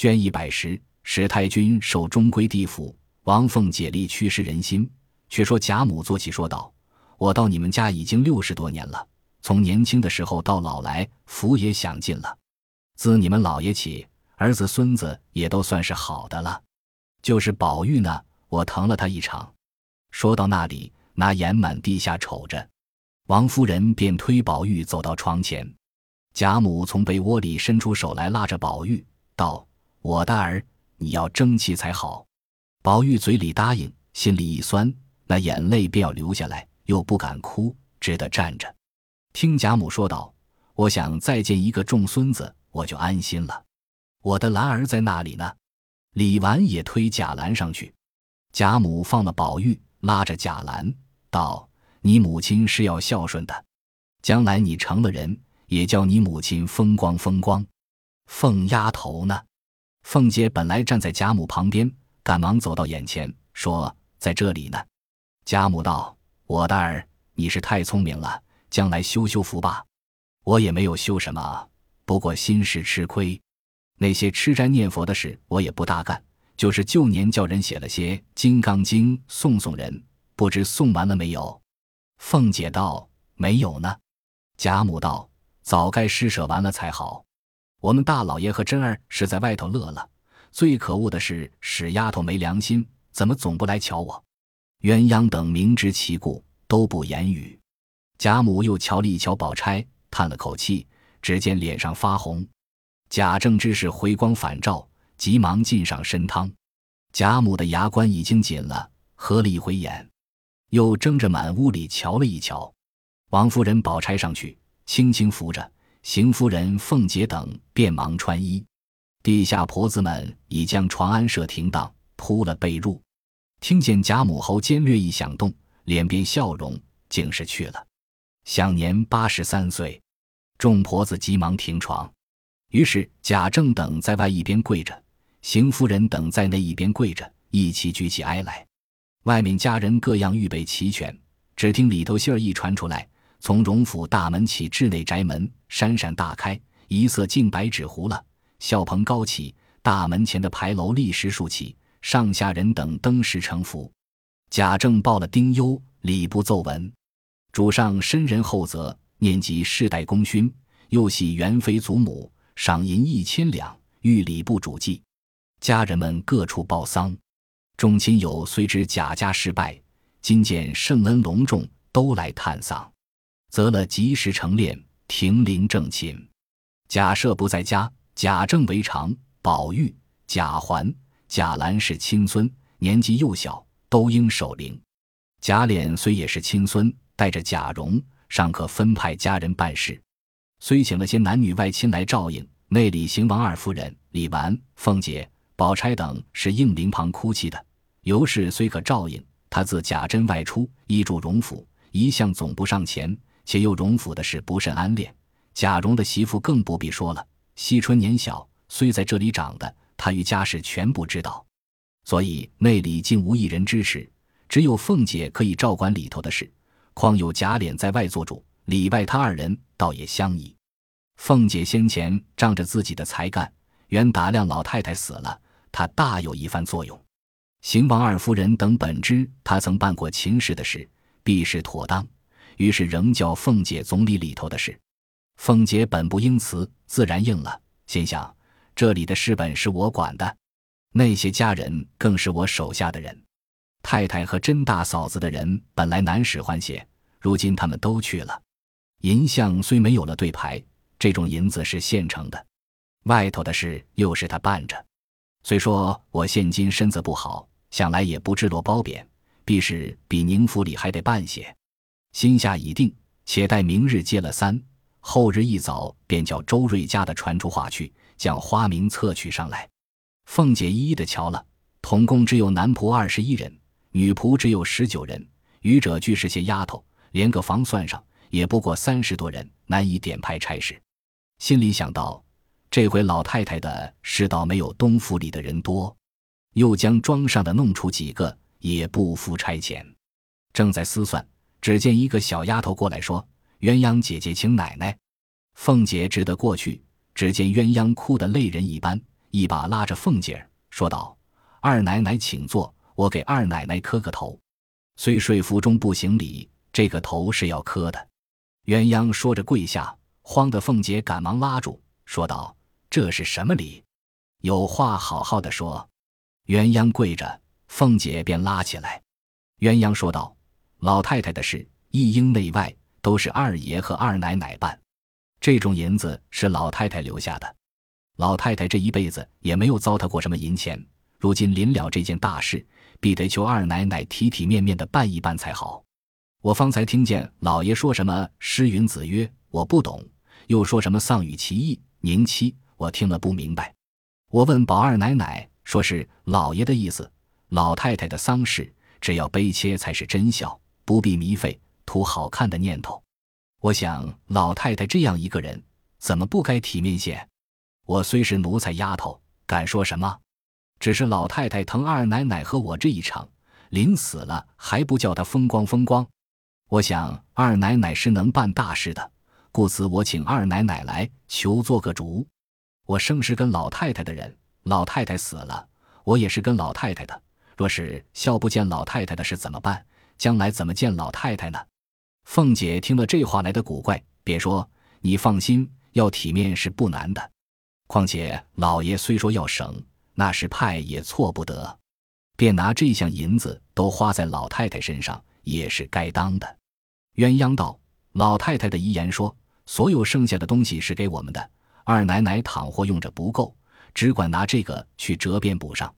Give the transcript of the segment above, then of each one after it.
捐一百石，史太君受终归地府。王凤解力驱使人心。却说贾母坐起说道：“我到你们家已经六十多年了，从年轻的时候到老来，福也享尽了。自你们老爷起，儿子孙子也都算是好的了。就是宝玉呢，我疼了他一场。”说到那里，拿眼满地下瞅着。王夫人便推宝玉走到床前，贾母从被窝里伸出手来拉着宝玉，道。我的儿，你要争气才好。宝玉嘴里答应，心里一酸，那眼泪便要流下来，又不敢哭，只得站着。听贾母说道：“我想再见一个重孙子，我就安心了。我的兰儿在那里呢？”李纨也推贾兰上去。贾母放了宝玉，拉着贾兰道：“你母亲是要孝顺的，将来你成了人，也叫你母亲风光风光。凤丫头呢？”凤姐本来站在贾母旁边，赶忙走到眼前，说：“在这里呢。”贾母道：“我的儿，你是太聪明了，将来修修福吧。我也没有修什么，不过心事吃亏。那些吃斋念佛的事，我也不大干。就是旧年叫人写了些《金刚经》，送送人，不知送完了没有？”凤姐道：“没有呢。”贾母道：“早该施舍完了才好。”我们大老爷和珍儿是在外头乐了，最可恶的是使丫头没良心，怎么总不来瞧我？鸳鸯等明知其故，都不言语。贾母又瞧了一瞧宝钗，叹了口气，只见脸上发红。贾政知是回光返照，急忙进上参汤。贾母的牙关已经紧了，合了一回眼，又睁着满屋里瞧了一瞧。王夫人、宝钗上去，轻轻扶着。邢夫人、凤姐等便忙穿衣，地下婆子们已将床安设停当，铺了被褥。听见贾母喉尖略一响动，脸变笑容，竟是去了，享年八十三岁。众婆子急忙停床，于是贾政等在外一边跪着，邢夫人等在内一边跪着，一起举起哀来。外面家人各样预备齐全，只听里头信儿一传出来。从荣府大门起至内宅门，扇扇大开，一色净白纸糊了。孝棚高起，大门前的牌楼立时竖起，上下人等登时成服。贾政报了丁忧礼部奏文，主上深人厚泽，念及世代功勋，又系元妃祖母，赏银一千两，御礼部主祭。家人们各处报丧，众亲友虽知贾家失败，今见圣恩隆重，都来探丧。择了及时成殓，停灵正寝。贾赦不在家，贾政为常。宝玉、贾环、贾兰是亲孙，年纪幼小，都应守灵。贾琏虽也是亲孙，带着贾蓉，尚可分派家人办事。虽请了些男女外亲来照应，内里邢王二夫人、李纨、凤姐、宝钗等是应灵旁哭泣的。尤氏虽可照应，她自贾珍外出，依住荣府，一向总不上前。且又荣府的事不甚安恋，贾蓉的媳妇更不必说了。惜春年小，虽在这里长的，他与家事全不知道，所以内里竟无一人支持，只有凤姐可以照管里头的事。况有贾琏在外做主，里外他二人倒也相宜。凤姐先前仗着自己的才干，原打量老太太死了，她大有一番作用。邢王二夫人等本知她曾办过秦氏的事，必是妥当。于是仍叫凤姐总理里头的事，凤姐本不应辞，自然应了。心想这里的事本是我管的，那些家人更是我手下的人。太太和甄大嫂子的人本来难使唤些，如今他们都去了。银像虽没有了对牌，这种银子是现成的，外头的事又是他办着。虽说我现今身子不好，想来也不至落褒贬，必是比宁府里还得办些。心下已定，且待明日接了三，后日一早便叫周瑞家的传出话去，将花名册取上来。凤姐一一的瞧了，统共只有男仆二十一人，女仆只有十九人，余者俱是些丫头，连个房算上，也不过三十多人，难以点派差事。心里想到，这回老太太的世道没有东府里的人多，又将庄上的弄出几个，也不付差遣。正在思算。只见一个小丫头过来说：“鸳鸯姐姐请奶奶。”凤姐只得过去，只见鸳鸯哭得泪人一般，一把拉着凤姐儿，说道：“二奶奶请坐，我给二奶奶磕个头。虽睡服中不行礼，这个头是要磕的。”鸳鸯说着跪下，慌得凤姐赶忙拉住，说道：“这是什么礼？有话好好的说。”鸳鸯跪着，凤姐便拉起来。鸳鸯说道：“老太太的事，一应内外都是二爷和二奶奶办。这种银子是老太太留下的。老太太这一辈子也没有糟蹋过什么银钱，如今临了这件大事，必得求二奶奶体体面面的办一办才好。我方才听见老爷说什么‘诗云子曰’，我不懂；又说什么‘丧与其义，宁妻’，我听了不明白。我问宝二奶奶，说是老爷的意思。老太太的丧事。”只要悲切才是真孝，不必迷费图好看的念头。我想老太太这样一个人，怎么不该体面些？我虽是奴才丫头，敢说什么？只是老太太疼二奶奶和我这一场，临死了还不叫她风光风光。我想二奶奶是能办大事的，故此我请二奶奶来求做个主。我生是跟老太太的人，老太太死了，我也是跟老太太的。若是孝不见老太太的事怎么办？将来怎么见老太太呢？凤姐听了这话来的古怪，便说你放心，要体面是不难的。况且老爷虽说要省，那是派也错不得，便拿这项银子都花在老太太身上，也是该当的。鸳鸯道：“老太太的遗言说，所有剩下的东西是给我们的。二奶奶倘或用着不够，只管拿这个去折边补上。”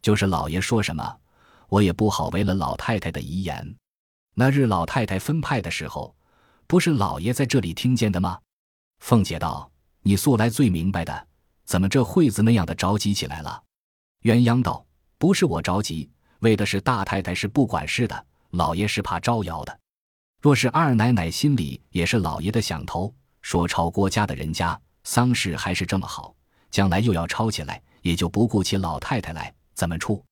就是老爷说什么，我也不好违了老太太的遗言。那日老太太分派的时候，不是老爷在这里听见的吗？凤姐道：“你素来最明白的，怎么这会子那样的着急起来了？”鸳鸯道：“不是我着急，为的是大太太是不管事的，老爷是怕招摇的。若是二奶奶心里也是老爷的想头，说抄郭家的人家丧事还是这么好，将来又要抄起来，也就不顾起老太太来。”怎么处？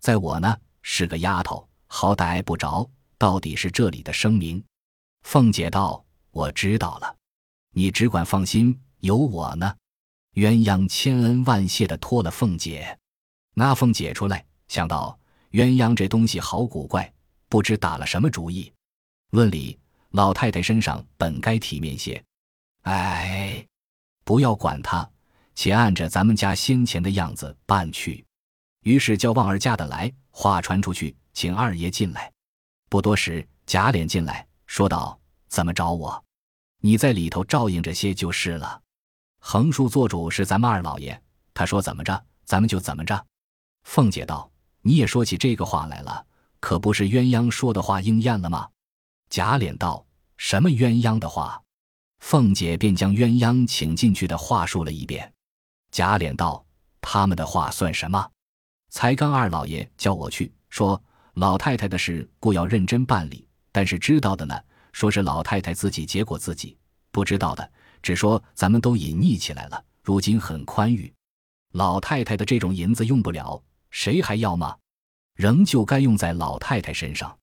在我呢，是个丫头，好歹挨不着。到底是这里的声明。凤姐道：“我知道了，你只管放心，有我呢。”鸳鸯千恩万谢的托了凤姐。那凤姐出来，想到鸳鸯这东西好古怪，不知打了什么主意。论理，老太太身上本该体面些。哎，不要管他，且按着咱们家先前的样子办去。于是叫旺儿家的来，话传出去，请二爷进来。不多时，贾琏进来，说道：“怎么找我？你在里头照应着些就是了。横竖做主是咱们二老爷，他说怎么着，咱们就怎么着。”凤姐道：“你也说起这个话来了，可不是鸳鸯说的话应验了吗？”贾琏道：“什么鸳鸯的话？”凤姐便将鸳鸯请进去的话说了一遍。贾琏道：“他们的话算什么？”才刚二老爷叫我去，说老太太的事，故要认真办理。但是知道的呢，说是老太太自己结果自己；不知道的，只说咱们都隐匿起来了。如今很宽裕，老太太的这种银子用不了，谁还要吗？仍旧该用在老太太身上。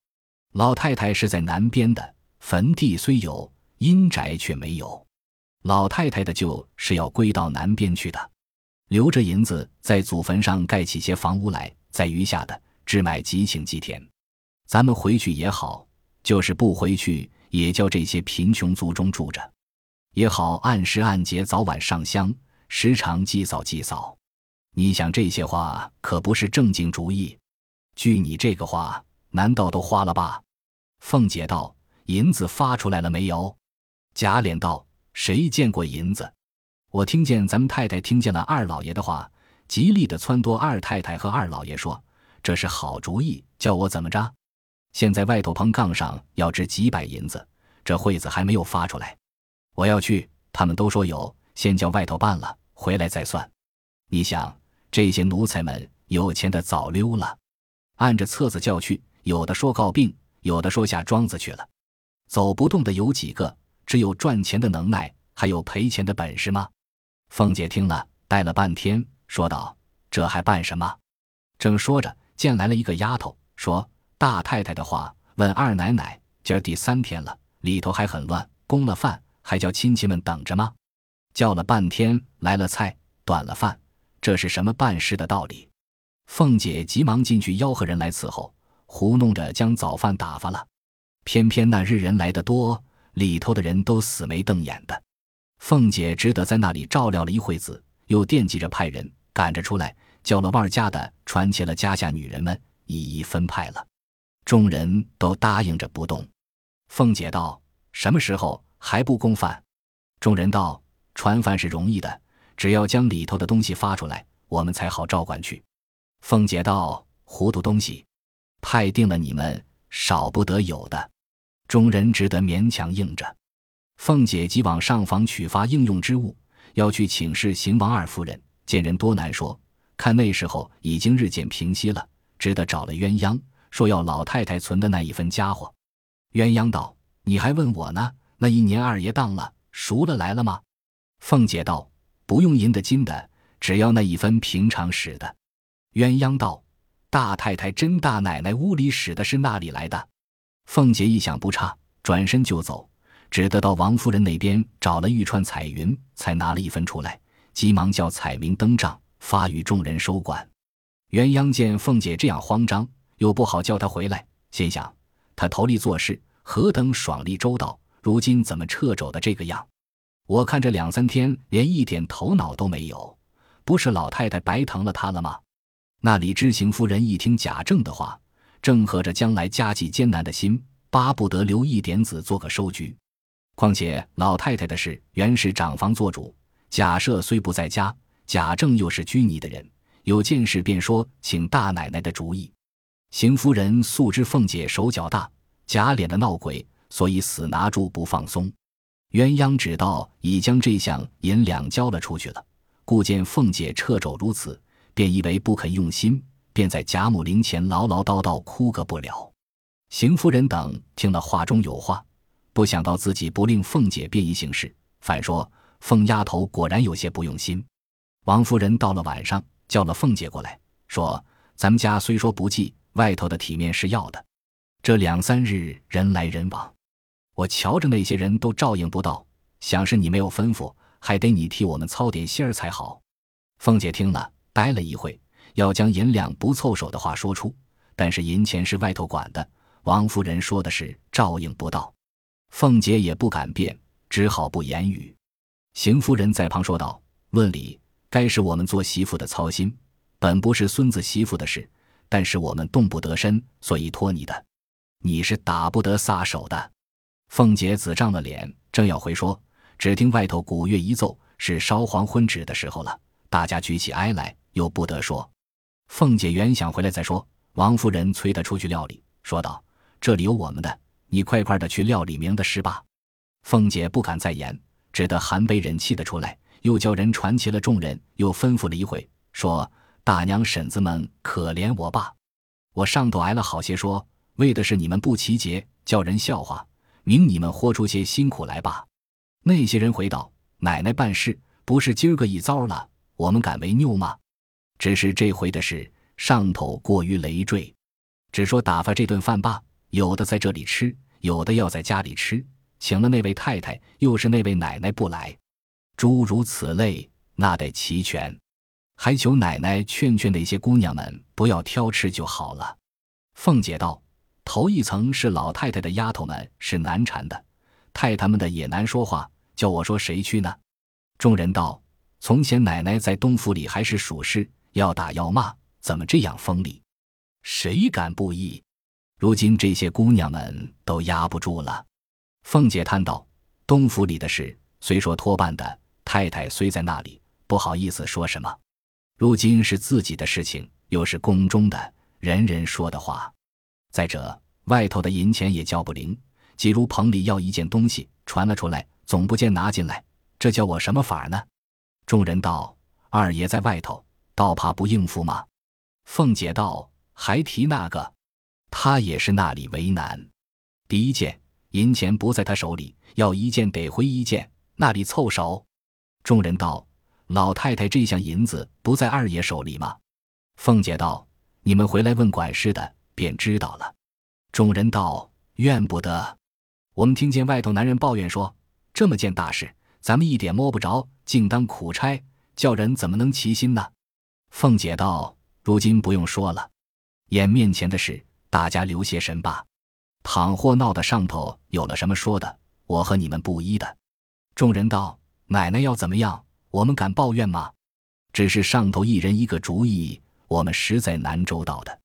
老太太是在南边的，坟地虽有，阴宅却没有。老太太的就是要归到南边去的。留着银子在祖坟上盖起些房屋来，在余下的只买几顷积田。咱们回去也好，就是不回去，也叫这些贫穷族中住着，也好按时按节早晚上香，时常祭扫祭扫。你想这些话可不是正经主意。据你这个话，难道都花了吧？凤姐道：“银子发出来了没有？”贾琏道：“谁见过银子？”我听见咱们太太听见了二老爷的话，极力的撺掇二太太和二老爷说：“这是好主意，叫我怎么着？现在外头棚杠上要值几百银子，这会子还没有发出来，我要去，他们都说有，先叫外头办了，回来再算。你想这些奴才们有钱的早溜了，按着册子叫去，有的说告病，有的说下庄子去了，走不动的有几个？只有赚钱的能耐，还有赔钱的本事吗？”凤姐听了，呆了半天，说道：“这还办什么？”正说着，见来了一个丫头，说：“大太太的话，问二奶奶，今儿第三天了，里头还很乱，供了饭，还叫亲戚们等着吗？叫了半天，来了菜，端了饭，这是什么办事的道理？”凤姐急忙进去吆喝人来伺候，糊弄着将早饭打发了。偏偏那日人来的多，里头的人都死眉瞪眼的。凤姐只得在那里照料了一会子，又惦记着派人赶着出来，叫了万家的传齐了家下女人们，一一分派了。众人都答应着不动。凤姐道：“什么时候还不供饭？”众人道：“传饭是容易的，只要将里头的东西发出来，我们才好照管去。”凤姐道：“糊涂东西，派定了你们少不得有的。”众人只得勉强应着。凤姐即往上房取发应用之物，要去请示邢王二夫人。见人多难说，看那时候已经日渐平息了，只得找了鸳鸯，说要老太太存的那一份家伙。鸳鸯道：“你还问我呢？那一年二爷当了，赎了来了吗？”凤姐道：“不用银的金的，只要那一分平常使的。”鸳鸯道：“大太太甄大奶奶屋里使的是那里来的？”凤姐一想不差，转身就走。只得到王夫人那边找了玉串彩云，才拿了一份出来，急忙叫彩明登账，发与众人收管。鸳鸯见凤姐这样慌张，又不好叫她回来，心想她头里做事何等爽利周到，如今怎么掣肘的这个样？我看这两三天连一点头脑都没有，不是老太太白疼了她了吗？那李知行夫人一听贾政的话，正合着将来家计艰难的心，巴不得留一点子做个收据。况且老太太的事原是长房做主，贾赦虽不在家，贾政又是拘泥的人，有件事便说请大奶奶的主意。邢夫人素知凤姐手脚大，假脸的闹鬼，所以死拿住不放松。鸳鸯只道已将这项银两交了出去了，故见凤姐掣肘如此，便以为不肯用心，便在贾母灵前唠唠叨叨哭个不了。邢夫人等听了话中有话。不想到自己不令凤姐便宜行事，反说凤丫头果然有些不用心。王夫人到了晚上，叫了凤姐过来，说：“咱们家虽说不济，外头的体面是要的。这两三日人来人往，我瞧着那些人都照应不到，想是你没有吩咐，还得你替我们操点心儿才好。”凤姐听了，呆了一会，要将银两不凑手的话说出，但是银钱是外头管的，王夫人说的是照应不到。凤姐也不敢辩，只好不言语。邢夫人在旁说道：“论理该是我们做媳妇的操心，本不是孙子媳妇的事，但是我们动不得身，所以托你的。你是打不得撒手的。”凤姐紫涨了脸，正要回说，只听外头鼓乐一奏，是烧黄昏纸的时候了。大家举起哀来，又不得说。凤姐原想回来再说，王夫人催她出去料理，说道：“这里有我们的。”你快快的去料理明的事吧。凤姐不敢再言，只得含悲忍气的出来，又叫人传齐了众人，又吩咐了一会，说：“大娘婶子们可怜我爸，我上头挨了好些说，为的是你们不齐节，叫人笑话，明你们豁出些辛苦来吧。”那些人回道：“奶奶办事不是今儿个一遭了，我们敢为拗吗？只是这回的事上头过于累赘，只说打发这顿饭罢。”有的在这里吃，有的要在家里吃。请了那位太太，又是那位奶奶不来，诸如此类，那得齐全。还求奶奶劝劝那些姑娘们，不要挑吃就好了。凤姐道：“头一层是老太太的丫头们是难缠的，太太们的也难说话，叫我说谁去呢？”众人道：“从前奶奶在东府里还是属事，要打要骂，怎么这样锋利？谁敢不依？”如今这些姑娘们都压不住了。凤姐叹道：“东府里的事虽说托办的，太太虽在那里，不好意思说什么。如今是自己的事情，又是宫中的，人人说的话。再者，外头的银钱也叫不灵。即如棚里要一件东西传了出来，总不见拿进来，这叫我什么法呢？”众人道：“二爷在外头，倒怕不应付吗？”凤姐道：“还提那个。”他也是那里为难，第一件银钱不在他手里，要一件得回一件，那里凑手？众人道：“老太太这项银子不在二爷手里吗？”凤姐道：“你们回来问管事的，便知道了。”众人道：“怨不得，我们听见外头男人抱怨说，这么件大事，咱们一点摸不着，竟当苦差，叫人怎么能齐心呢？凤姐道：“如今不用说了，眼面前的事，大家留些神吧。倘或闹得上头有了什么说的，我和你们不依的。”众人道：“奶奶要怎么样，我们敢抱怨吗？只是上头一人一个主意，我们实在难周到的。”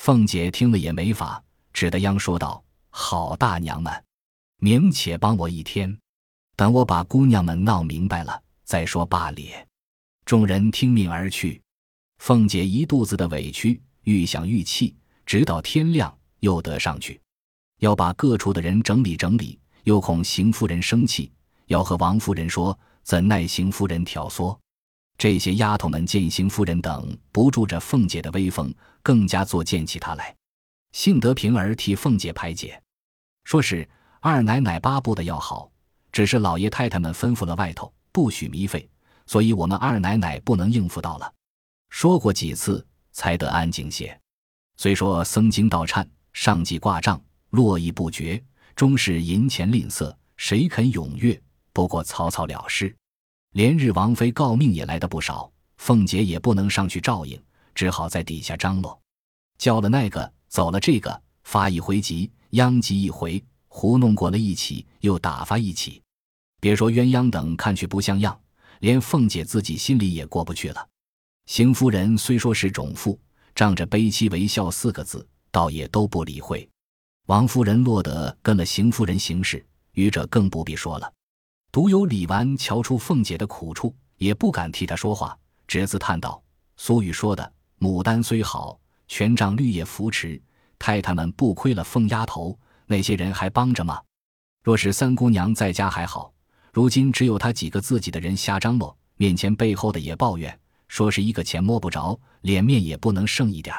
凤姐听了也没法，只得央说道：“好大娘们，明且帮我一天，等我把姑娘们闹明白了再说罢咧。”众人听命而去。凤姐一肚子的委屈，愈想愈气，直到天亮又得上去，要把各处的人整理整理，又恐邢夫人生气，要和王夫人说，怎奈邢夫人挑唆。这些丫头们见邢夫人等不住这凤姐的威风，更加作践起她来。幸得平儿替凤姐排解，说是二奶奶巴不得要好，只是老爷太太们吩咐了外头不许糜费，所以我们二奶奶不能应付到了。说过几次才得安静些。虽说僧经道忏，上计挂账，络绎不绝，终是银钱吝啬，谁肯踊跃？不过草草了事。连日王妃告命也来的不少，凤姐也不能上去照应，只好在底下张罗，叫了那个，走了这个，发一回急，殃及一回，糊弄过了一起，又打发一起。别说鸳鸯等看去不像样，连凤姐自己心里也过不去了。邢夫人虽说是种妇，仗着悲戚为笑四个字，倒也都不理会。王夫人落得跟了邢夫人行事，余者更不必说了。独有李纨瞧出凤姐的苦处，也不敢替她说话，只自叹道：“俗语说的，牡丹虽好，全仗绿叶扶持。太太们不亏了凤丫头，那些人还帮着吗？若是三姑娘在家还好，如今只有她几个自己的人瞎张罗，面前背后的也抱怨，说是一个钱摸不着，脸面也不能剩一点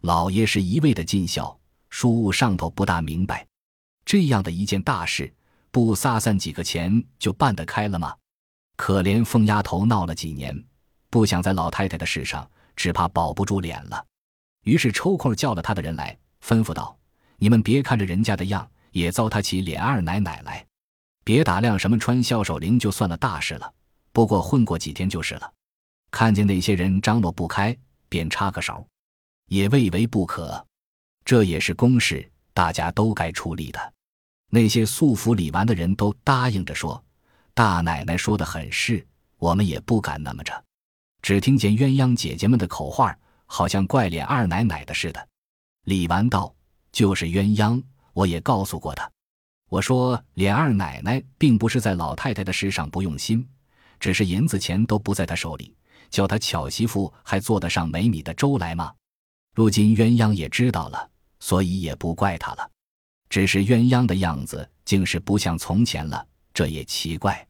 老爷是一味的尽孝，叔务上头不大明白，这样的一件大事。不撒散几个钱就办得开了吗？可怜凤丫头闹了几年，不想在老太太的事上，只怕保不住脸了。于是抽空叫了他的人来，吩咐道：“你们别看着人家的样，也糟蹋起脸二奶奶来。别打量什么穿孝守灵就算了大事了，不过混过几天就是了。看见那些人张罗不开，便插个手，也未为不可。这也是公事，大家都该出力的。”那些素服李纨的人都答应着说：“大奶奶说的很是，我们也不敢那么着。”只听见鸳鸯姐姐们的口话，好像怪脸二奶奶的似的。李纨道：“就是鸳鸯，我也告诉过她，我说脸二奶奶并不是在老太太的事上不用心，只是银子钱都不在她手里，叫他巧媳妇还做得上没米的粥来吗？如今鸳鸯也知道了，所以也不怪他了。”只是鸳鸯的样子竟是不像从前了，这也奇怪。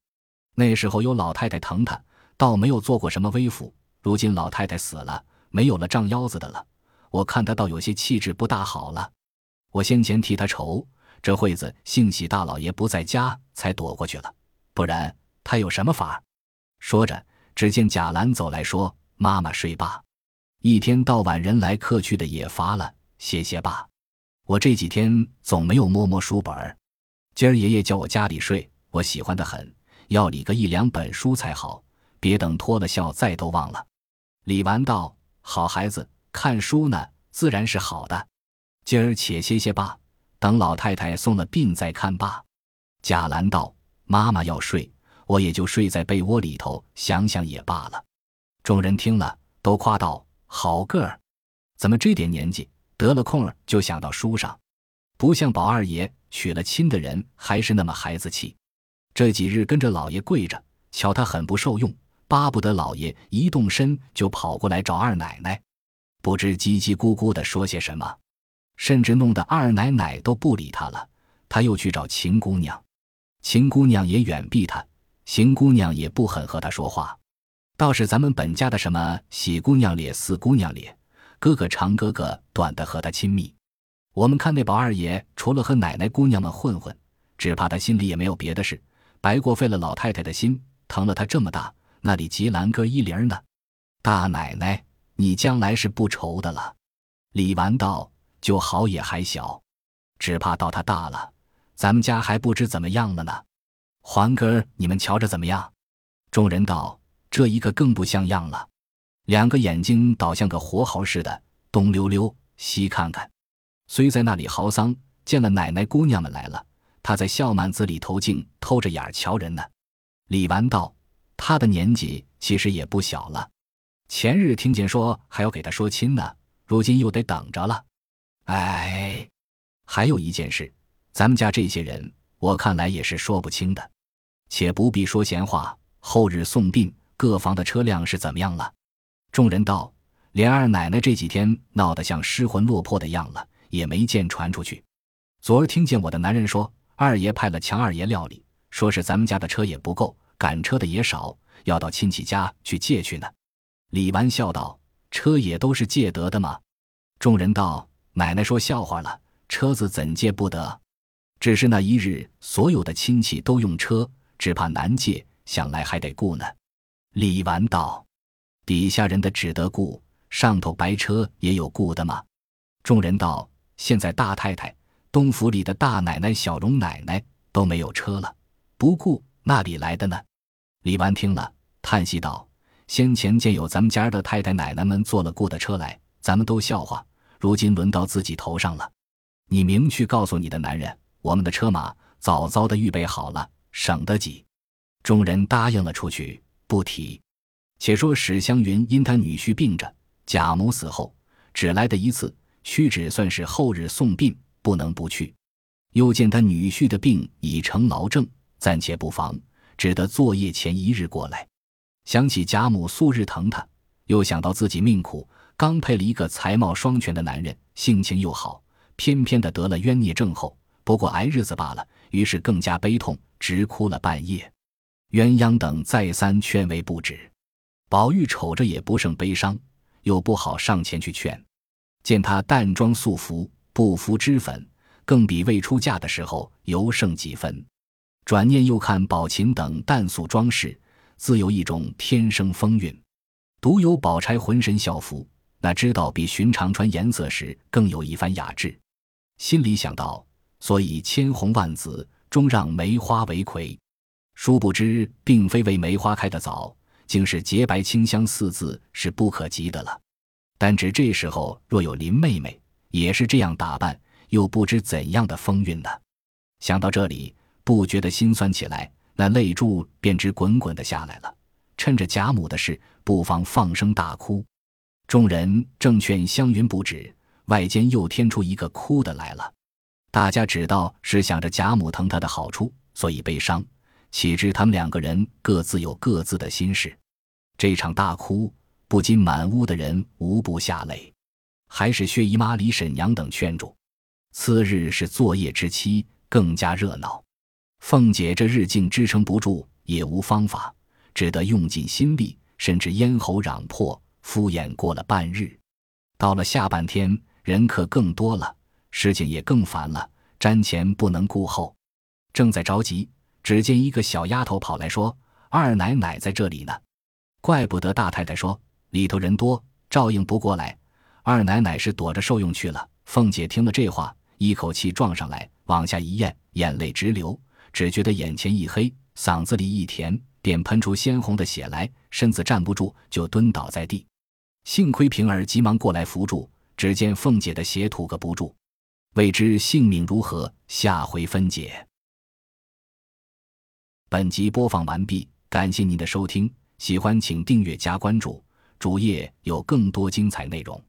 那时候有老太太疼他，倒没有做过什么威服。如今老太太死了，没有了胀腰子的了，我看他倒有些气质不大好了。我先前替他愁，这会子幸喜大老爷不在家，才躲过去了。不然他有什么法？说着，只见贾兰走来说：“妈妈睡吧，一天到晚人来客去的也乏了，歇歇吧。”我这几天总没有摸摸书本儿，今儿爷爷叫我家里睡，我喜欢的很，要理个一两本书才好，别等脱了孝再都忘了。李纨道：“好孩子，看书呢，自然是好的。今儿且歇歇吧，等老太太送了病再看吧。”贾兰道：“妈妈要睡，我也就睡在被窝里头，想想也罢了。”众人听了，都夸道：“好个儿，怎么这点年纪？”得了空儿就想到书上，不像宝二爷娶了亲的人还是那么孩子气。这几日跟着老爷跪着，瞧他很不受用，巴不得老爷一动身就跑过来找二奶奶，不知叽叽咕咕的说些什么，甚至弄得二奶奶都不理他了。他又去找秦姑娘，秦姑娘也远避他，邢姑娘也不肯和他说话，倒是咱们本家的什么喜姑娘咧、四姑娘咧。哥哥长，哥哥短的和他亲密。我们看那宝二爷，除了和奶奶姑娘们混混，只怕他心里也没有别的事，白过费了老太太的心，疼了他这么大，那里及兰哥一零呢？大奶奶，你将来是不愁的了。李纨道：“就好也还小，只怕到他大了，咱们家还不知怎么样了呢。环哥，你们瞧着怎么样？”众人道：“这一个更不像样了。”两个眼睛倒像个活猴似的，东溜溜西看看。虽在那里嚎丧，见了奶奶姑娘们来了，他在笑满子里头竟偷着眼瞧人呢。李纨道：“他的年纪其实也不小了，前日听见说还要给他说亲呢，如今又得等着了。哎，还有一件事，咱们家这些人，我看来也是说不清的。且不必说闲话，后日送殡，各房的车辆是怎么样了？”众人道：“连二奶奶这几天闹得像失魂落魄的样了，也没见传出去。昨儿听见我的男人说，二爷派了强二爷料理。”说是咱们家的车也不够，赶车的也少，要到亲戚家去借去呢。李纨笑道：“车也都是借得的吗？”众人道：“奶奶说笑话了，车子怎借不得？只是那一日所有的亲戚都用车，只怕难借，想来还得雇呢。”李纨道：“底下人的只得雇，上头白车也有雇的吗？”众人道：“现在大太太、东府里的大奶奶、小荣奶奶都没有车了。”不顾那里来的呢？李纨听了，叹息道：“先前见有咱们家的太太奶奶们坐了雇的车来，咱们都笑话。如今轮到自己头上了，你明去告诉你的男人，我们的车马早早的预备好了，省得挤。”众人答应了出去，不提。且说史湘云因他女婿病着，贾母死后只来的一次，屈指算是后日送殡，不能不去。又见他女婿的病已成痨症。暂且不妨，只得作业前一日过来。想起贾母素日疼他，又想到自己命苦，刚配了一个才貌双全的男人，性情又好，偏偏的得了冤孽症后，不过挨日子罢了。于是更加悲痛，直哭了半夜。鸳鸯等再三劝慰不止，宝玉瞅着也不胜悲伤，又不好上前去劝。见他淡妆素服，不敷脂粉，更比未出嫁的时候尤胜几分。转念又看宝琴等淡素装饰，自有一种天生风韵；独有宝钗浑身校服，那知道比寻常穿颜色时更有一番雅致。心里想到，所以千红万紫，终让梅花为魁。殊不知，并非为梅花开得早，竟是洁白清香四字是不可及的了。但只这时候若有林妹妹，也是这样打扮，又不知怎样的风韵呢？想到这里。不觉得心酸起来，那泪珠便直滚滚的下来了。趁着贾母的事，不妨放声大哭。众人正劝湘云不止，外间又添出一个哭的来了。大家只道是想着贾母疼他的好处，所以悲伤。岂知他们两个人各自有各自的心事。这场大哭，不禁满屋的人无不下泪。还是薛姨妈、李婶娘等劝住。次日是作业之期，更加热闹。凤姐这日竟支撑不住，也无方法，只得用尽心力，甚至咽喉嚷破，敷衍过了半日。到了下半天，人可更多了，事情也更烦了，瞻前不能顾后，正在着急，只见一个小丫头跑来说：“二奶奶在这里呢。”怪不得大太太说里头人多，照应不过来。二奶奶是躲着受用去了。凤姐听了这话，一口气撞上来，往下一咽，眼泪直流。只觉得眼前一黑，嗓子里一甜，便喷出鲜红的血来，身子站不住，就蹲倒在地。幸亏平儿急忙过来扶住，只见凤姐的血吐个不住。未知性命如何，下回分解。本集播放完毕，感谢您的收听，喜欢请订阅加关注，主页有更多精彩内容。